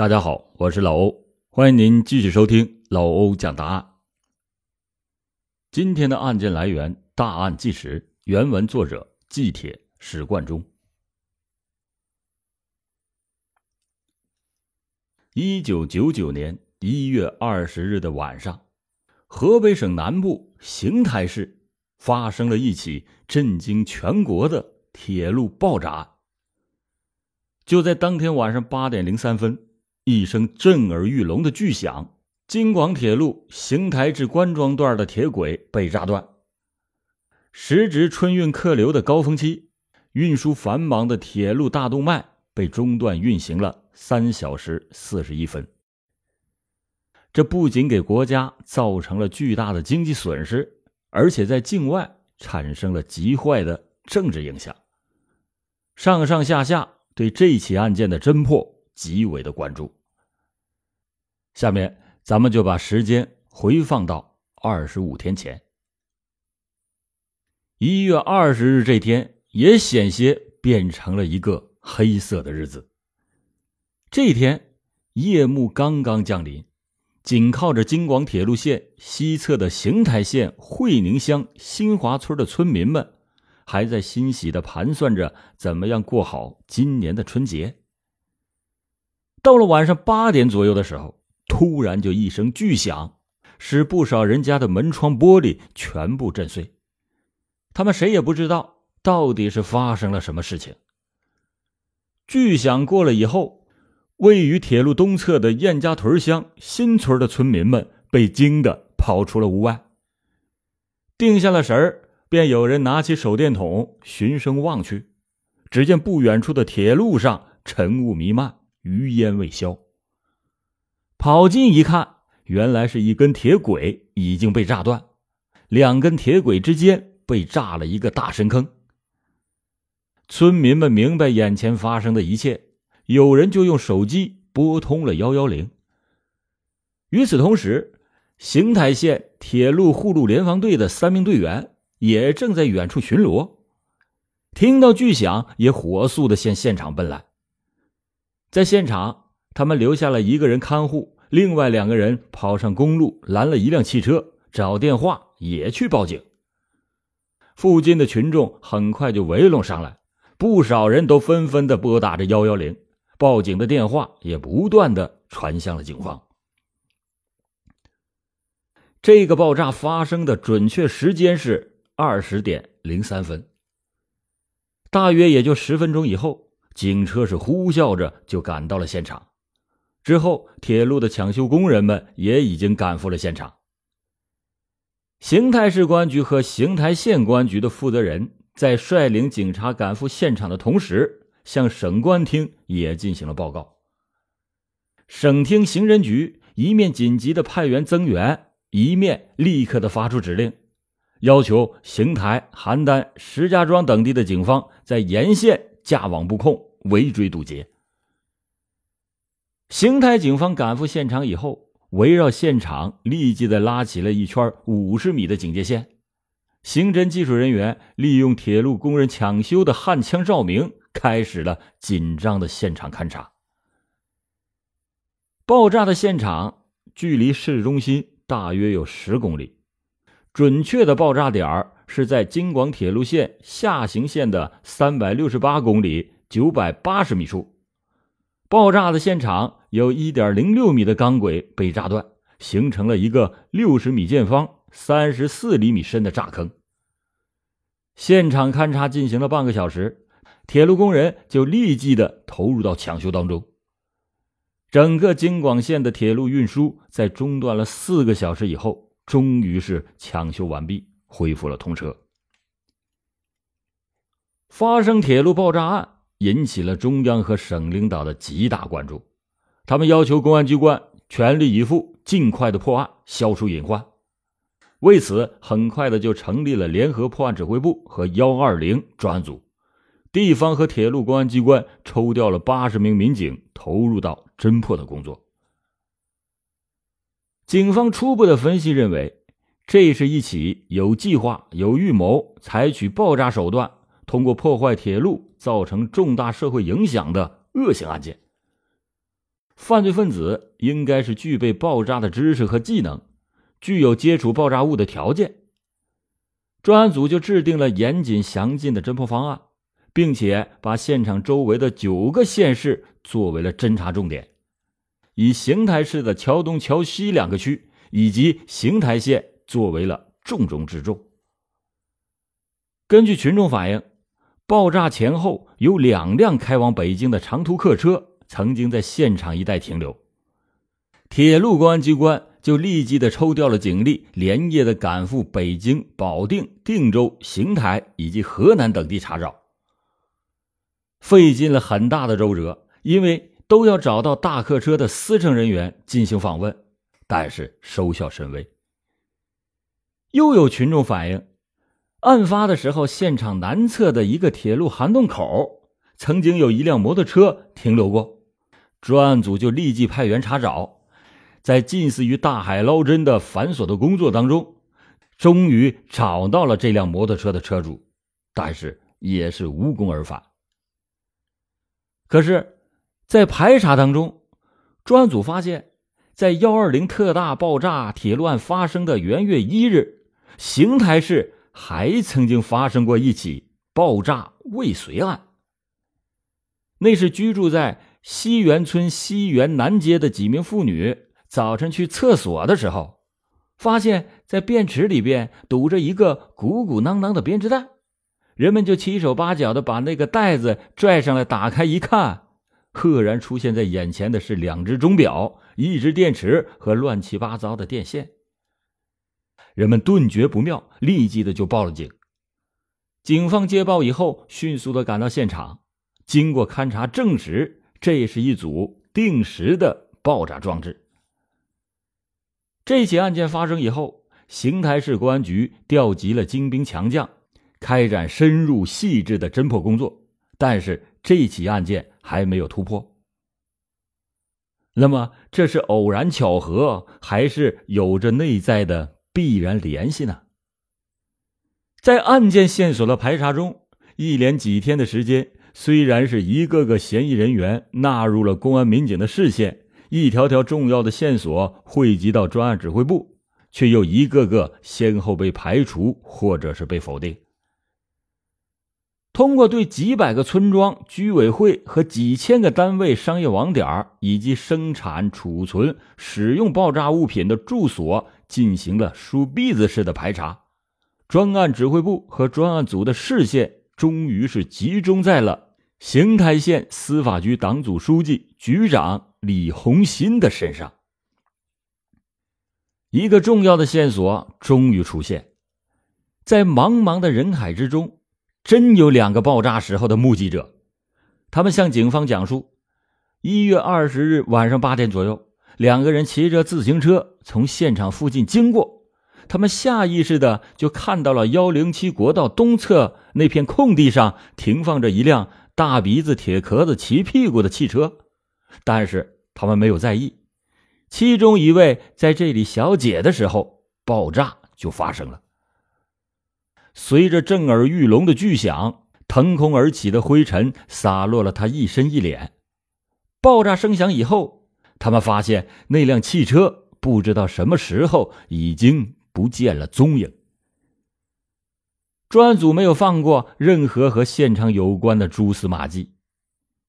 大家好，我是老欧，欢迎您继续收听老欧讲答案。今天的案件来源《大案纪实》，原文作者季铁史贯中。一九九九年一月二十日的晚上，河北省南部邢台市发生了一起震惊全国的铁路爆炸案。就在当天晚上八点零三分。一声震耳欲聋的巨响，京广铁路邢台至关庄段的铁轨被炸断。时值春运客流的高峰期，运输繁忙的铁路大动脉被中断运行了三小时四十一分。这不仅给国家造成了巨大的经济损失，而且在境外产生了极坏的政治影响。上上下下对这起案件的侦破。极为的关注。下面，咱们就把时间回放到二十五天前，一月二十日这天，也险些变成了一个黑色的日子。这天，夜幕刚刚降临，紧靠着京广铁路线西侧的邢台县会宁乡新华村的村民们，还在欣喜的盘算着怎么样过好今年的春节。到了晚上八点左右的时候，突然就一声巨响，使不少人家的门窗玻璃全部震碎。他们谁也不知道到底是发生了什么事情。巨响过了以后，位于铁路东侧的燕家屯乡新村的村民们被惊得跑出了屋外。定下了神儿，便有人拿起手电筒循声望去，只见不远处的铁路上晨雾弥漫。余烟未消。跑近一看，原来是一根铁轨已经被炸断，两根铁轨之间被炸了一个大深坑。村民们明白眼前发生的一切，有人就用手机拨通了幺幺零。与此同时，邢台县铁路护路联防队的三名队员也正在远处巡逻，听到巨响，也火速的向现场奔来。在现场，他们留下了一个人看护，另外两个人跑上公路拦了一辆汽车，找电话也去报警。附近的群众很快就围拢上来，不少人都纷纷的拨打着幺幺零，报警的电话也不断的传向了警方。这个爆炸发生的准确时间是二十点零三分，大约也就十分钟以后。警车是呼啸着就赶到了现场，之后铁路的抢修工人们也已经赶赴了现场。邢台市公安局和邢台县公安局的负责人在率领警察赶赴现场的同时，向省公安厅也进行了报告。省厅刑侦局一面紧急的派员增援，一面立刻的发出指令，要求邢台、邯郸、石家庄等地的警方在沿线。架网布控，围追堵截。邢台警方赶赴现场以后，围绕现场立即的拉起了一圈五十米的警戒线。刑侦技术人员利用铁路工人抢修的焊枪照明，开始了紧张的现场勘查。爆炸的现场距离市中心大约有十公里，准确的爆炸点儿。是在京广铁路线下行线的三百六十八公里九百八十米处，爆炸的现场有一点零六米的钢轨被炸断，形成了一个六十米见方、三十四厘米深的炸坑。现场勘查进行了半个小时，铁路工人就立即的投入到抢修当中。整个京广线的铁路运输在中断了四个小时以后，终于是抢修完毕。恢复了通车。发生铁路爆炸案引起了中央和省领导的极大关注，他们要求公安机关全力以赴，尽快的破案，消除隐患。为此，很快的就成立了联合破案指挥部和幺二零专案组，地方和铁路公安机关抽调了八十名民警投入到侦破的工作。警方初步的分析认为。这是一起有计划、有预谋、采取爆炸手段，通过破坏铁路造成重大社会影响的恶性案件。犯罪分子应该是具备爆炸的知识和技能，具有接触爆炸物的条件。专案组就制定了严谨详尽的侦破方案，并且把现场周围的九个县市作为了侦查重点，以邢台市的桥东、桥西两个区以及邢台县作为了重中之重。根据群众反映，爆炸前后有两辆开往北京的长途客车。曾经在现场一带停留，铁路公安机关就立即的抽调了警力，连夜的赶赴北京、保定、定州、邢台以及河南等地查找，费尽了很大的周折，因为都要找到大客车的司乘人员进行访问，但是收效甚微。又有群众反映，案发的时候，现场南侧的一个铁路涵洞口，曾经有一辆摩托车停留过。专案组就立即派员查找，在近似于大海捞针的繁琐的工作当中，终于找到了这辆摩托车的车主，但是也是无功而返。可是，在排查当中，专案组发现，在幺二零特大爆炸铁路案发生的元月一日，邢台市还曾经发生过一起爆炸未遂案，那是居住在。西园村西园南街的几名妇女早晨去厕所的时候，发现，在便池里边堵着一个鼓鼓囊囊的编织袋，人们就七手八脚的把那个袋子拽上来，打开一看，赫然出现在眼前的是两只钟表、一只电池和乱七八糟的电线。人们顿觉不妙，立即的就报了警。警方接报以后，迅速的赶到现场，经过勘查，证实。这是一组定时的爆炸装置。这起案件发生以后，邢台市公安局调集了精兵强将，开展深入细致的侦破工作。但是这起案件还没有突破。那么，这是偶然巧合，还是有着内在的必然联系呢？在案件线索的排查中，一连几天的时间。虽然是一个个嫌疑人员纳入了公安民警的视线，一条条重要的线索汇集到专案指挥部，却又一个个先后被排除或者是被否定。通过对几百个村庄、居委会和几千个单位、商业网点以及生产、储存、使用爆炸物品的住所进行了梳篦子式的排查，专案指挥部和专案组的视线。终于是集中在了邢台县司法局党组书记、局长李红新的身上。一个重要的线索终于出现，在茫茫的人海之中，真有两个爆炸时候的目击者。他们向警方讲述：一月二十日晚上八点左右，两个人骑着自行车从现场附近经过。他们下意识的就看到了幺零七国道东侧那片空地上停放着一辆大鼻子铁壳子骑屁股的汽车，但是他们没有在意。其中一位在这里小解的时候，爆炸就发生了。随着震耳欲聋的巨响，腾空而起的灰尘洒落了他一身一脸。爆炸声响以后，他们发现那辆汽车不知道什么时候已经。不见了踪影。专案组没有放过任何和现场有关的蛛丝马迹。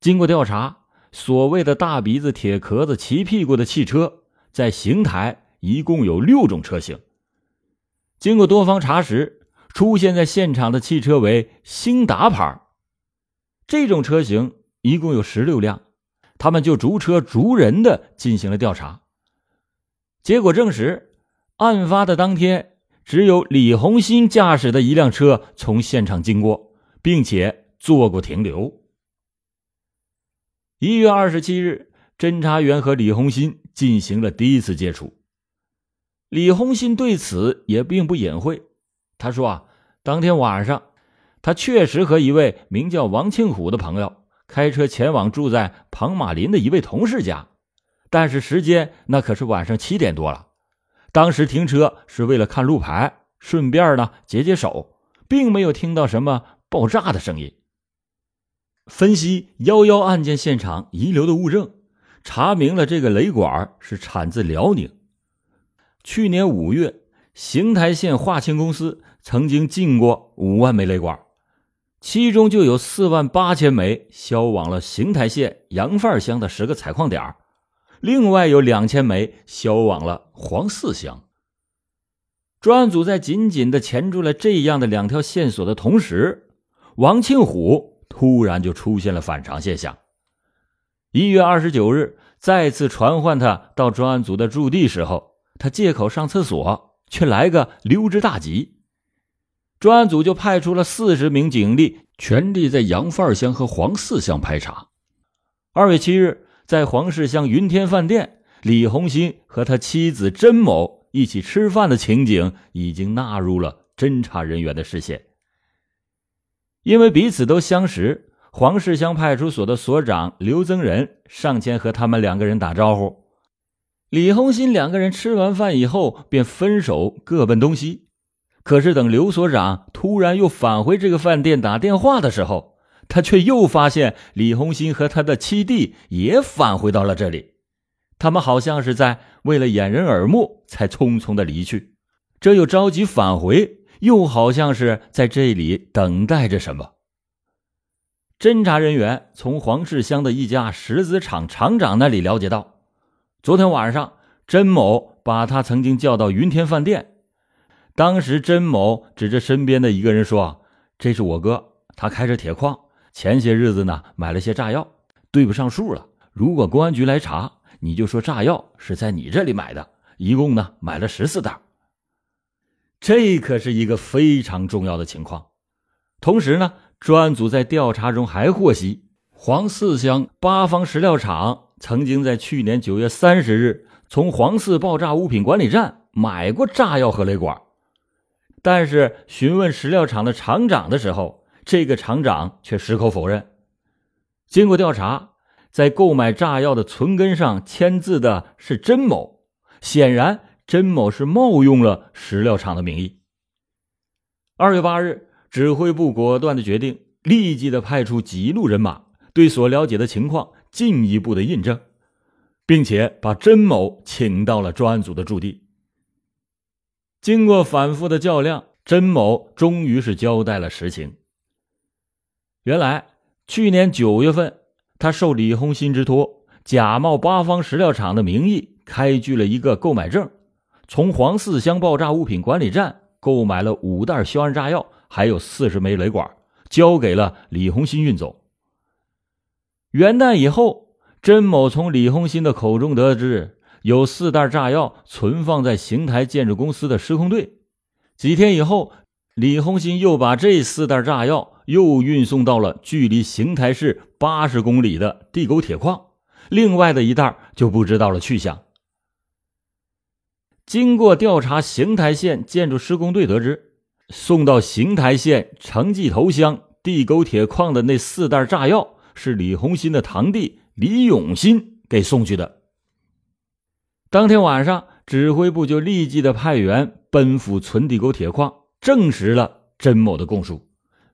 经过调查，所谓的大鼻子、铁壳子、骑屁股的汽车，在邢台一共有六种车型。经过多方查实，出现在现场的汽车为兴达牌。这种车型一共有十六辆，他们就逐车逐人的进行了调查。结果证实。案发的当天，只有李红新驾驶的一辆车从现场经过，并且做过停留。一月二十七日，侦查员和李红新进行了第一次接触。李红新对此也并不隐晦，他说：“啊，当天晚上，他确实和一位名叫王庆虎的朋友开车前往住在庞马林的一位同事家，但是时间那可是晚上七点多了。”当时停车是为了看路牌，顺便呢解解手，并没有听到什么爆炸的声音。分析幺幺案件现场遗留的物证，查明了这个雷管是产自辽宁。去年五月，邢台县化清公司曾经进过五万枚雷管，其中就有四万八千枚销往了邢台县杨范乡的十个采矿点另外有两千枚销往了黄四乡。专案组在紧紧的钳住了这样的两条线索的同时，王庆虎突然就出现了反常现象。一月二十九日，再次传唤他到专案组的驻地时候，他借口上厕所，却来个溜之大吉。专案组就派出了四十名警力，全力在杨范乡和黄四乡排查。二月七日，在黄氏乡云天饭店，李红新和他妻子甄某。一起吃饭的情景已经纳入了侦查人员的视线。因为彼此都相识，黄氏乡派出所的所长刘增仁上前和他们两个人打招呼。李红新两个人吃完饭以后便分手，各奔东西。可是等刘所长突然又返回这个饭店打电话的时候，他却又发现李红新和他的七弟也返回到了这里。他们好像是在为了掩人耳目才匆匆的离去，这又着急返回，又好像是在这里等待着什么。侦查人员从黄氏乡的一家石子厂厂长那里了解到，昨天晚上甄某把他曾经叫到云天饭店，当时甄某指着身边的一个人说：“这是我哥，他开着铁矿，前些日子呢买了些炸药，对不上数了。如果公安局来查。”你就说炸药是在你这里买的，一共呢买了十四袋。这可是一个非常重要的情况。同时呢，专案组在调查中还获悉，黄四乡八方石料厂曾经在去年九月三十日从黄四爆炸物品管理站买过炸药和雷管，但是询问石料厂的厂长的时候，这个厂长却矢口否认。经过调查。在购买炸药的存根上签字的是甄某，显然甄某是冒用了石料厂的名义。二月八日，指挥部果断的决定，立即的派出几路人马，对所了解的情况进一步的印证，并且把甄某请到了专案组的驻地。经过反复的较量，甄某终于是交代了实情。原来，去年九月份。他受李红新之托，假冒八方石料厂的名义，开具了一个购买证，从黄四乡爆炸物品管理站购买了五袋硝铵炸药，还有四十枚雷管，交给了李红新运走。元旦以后，甄某从李红新的口中得知，有四袋炸药存放在邢台建筑公司的施工队。几天以后，李洪新又把这四袋炸药。又运送到了距离邢台市八十公里的地沟铁矿，另外的一袋就不知道了去向。经过调查，邢台县建筑施工队得知，送到邢台县城记头乡地沟铁矿的那四袋炸药是李洪新的堂弟李永新给送去的。当天晚上，指挥部就立即的派员奔赴存地沟铁矿，证实了甄某的供述。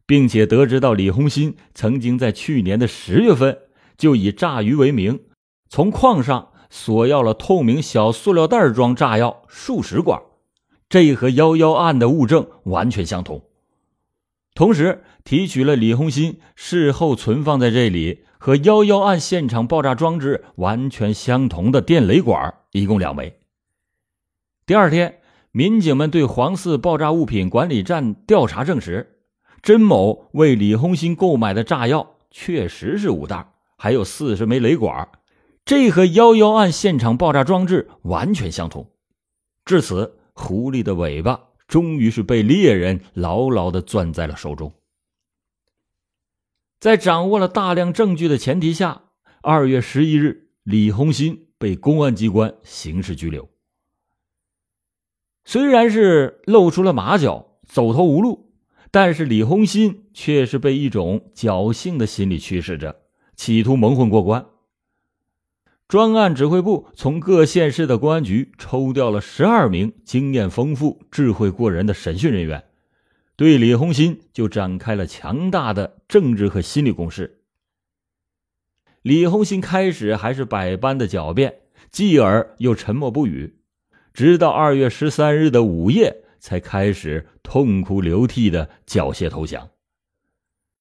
并且得知到李红新曾经在去年的十月份就以炸鱼为名，从矿上索要了透明小塑料袋装炸药数十管，这和幺幺案的物证完全相同。同时提取了李红新事后存放在这里和幺幺案现场爆炸装置完全相同的电雷管，一共两枚。第二天，民警们对黄四爆炸物品管理站调查证实。甄某为李红新购买的炸药确实是五袋，还有四十枚雷管，这和幺幺案现场爆炸装置完全相同。至此，狐狸的尾巴终于是被猎人牢牢的攥在了手中。在掌握了大量证据的前提下，二月十一日，李红新被公安机关刑事拘留。虽然是露出了马脚，走投无路。但是李红新却是被一种侥幸的心理驱使着，企图蒙混过关。专案指挥部从各县市的公安局抽调了十二名经验丰富、智慧过人的审讯人员，对李洪新就展开了强大的政治和心理攻势。李红星开始还是百般的狡辩，继而又沉默不语，直到二月十三日的午夜，才开始痛哭流涕的缴械投降。